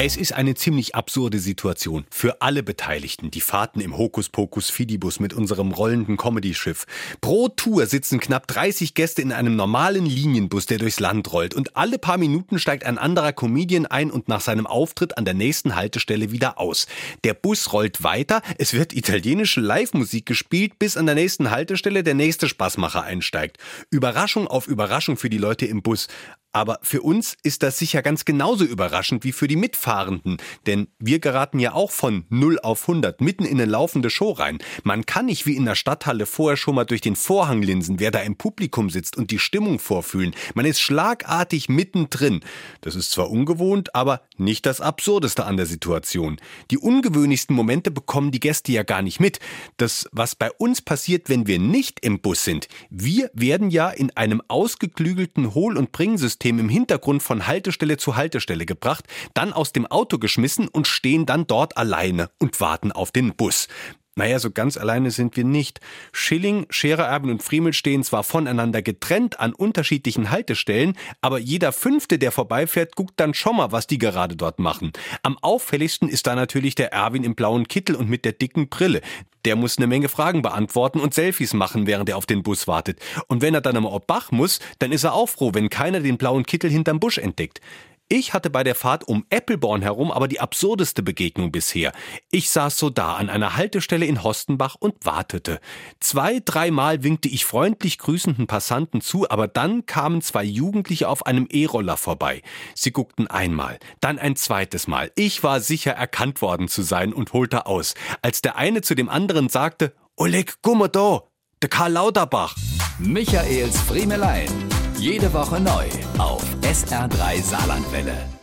Es ist eine ziemlich absurde Situation für alle Beteiligten. Die Fahrten im Hokuspokus Fidibus mit unserem rollenden Comedy-Schiff. Pro Tour sitzen knapp 30 Gäste in einem normalen Linienbus, der durchs Land rollt. Und alle paar Minuten steigt ein anderer Comedian ein und nach seinem Auftritt an der nächsten Haltestelle wieder aus. Der Bus rollt weiter, es wird italienische Live-Musik gespielt, bis an der nächsten Haltestelle der nächste Spaßmacher einsteigt. Überraschung auf Überraschung für die Leute im Bus. Aber für uns ist das sicher ganz genauso überraschend wie für die Mitfahrenden, denn wir geraten ja auch von 0 auf 100 mitten in eine laufende Show rein. Man kann nicht wie in der Stadthalle vorher schon mal durch den Vorhang linsen, wer da im Publikum sitzt und die Stimmung vorfühlen. Man ist schlagartig mittendrin. Das ist zwar ungewohnt, aber nicht das Absurdeste an der Situation. Die ungewöhnlichsten Momente bekommen die Gäste ja gar nicht mit. Das, was bei uns passiert, wenn wir nicht im Bus sind. Wir werden ja in einem ausgeklügelten Hohl- und Bringsystem System im Hintergrund von Haltestelle zu Haltestelle gebracht, dann aus dem Auto geschmissen und stehen dann dort alleine und warten auf den Bus. Naja, so ganz alleine sind wir nicht. Schilling, Scherer, Erben und Friemel stehen zwar voneinander getrennt an unterschiedlichen Haltestellen, aber jeder Fünfte, der vorbeifährt, guckt dann schon mal, was die gerade dort machen. Am auffälligsten ist da natürlich der Erwin im blauen Kittel und mit der dicken Brille. Der muss eine Menge Fragen beantworten und Selfies machen, während er auf den Bus wartet. Und wenn er dann am Bach muss, dann ist er auch froh, wenn keiner den blauen Kittel hinterm Busch entdeckt. Ich hatte bei der Fahrt um Appleborn herum aber die absurdeste Begegnung bisher. Ich saß so da an einer Haltestelle in Hostenbach und wartete. Zwei, dreimal winkte ich freundlich grüßenden Passanten zu, aber dann kamen zwei Jugendliche auf einem E-Roller vorbei. Sie guckten einmal, dann ein zweites Mal. Ich war sicher erkannt worden zu sein und holte aus, als der eine zu dem anderen sagte, Oleg, da, der Karl Lauterbach. Michaels Friemelein. Jede Woche neu auf SR3 Saarlandwelle.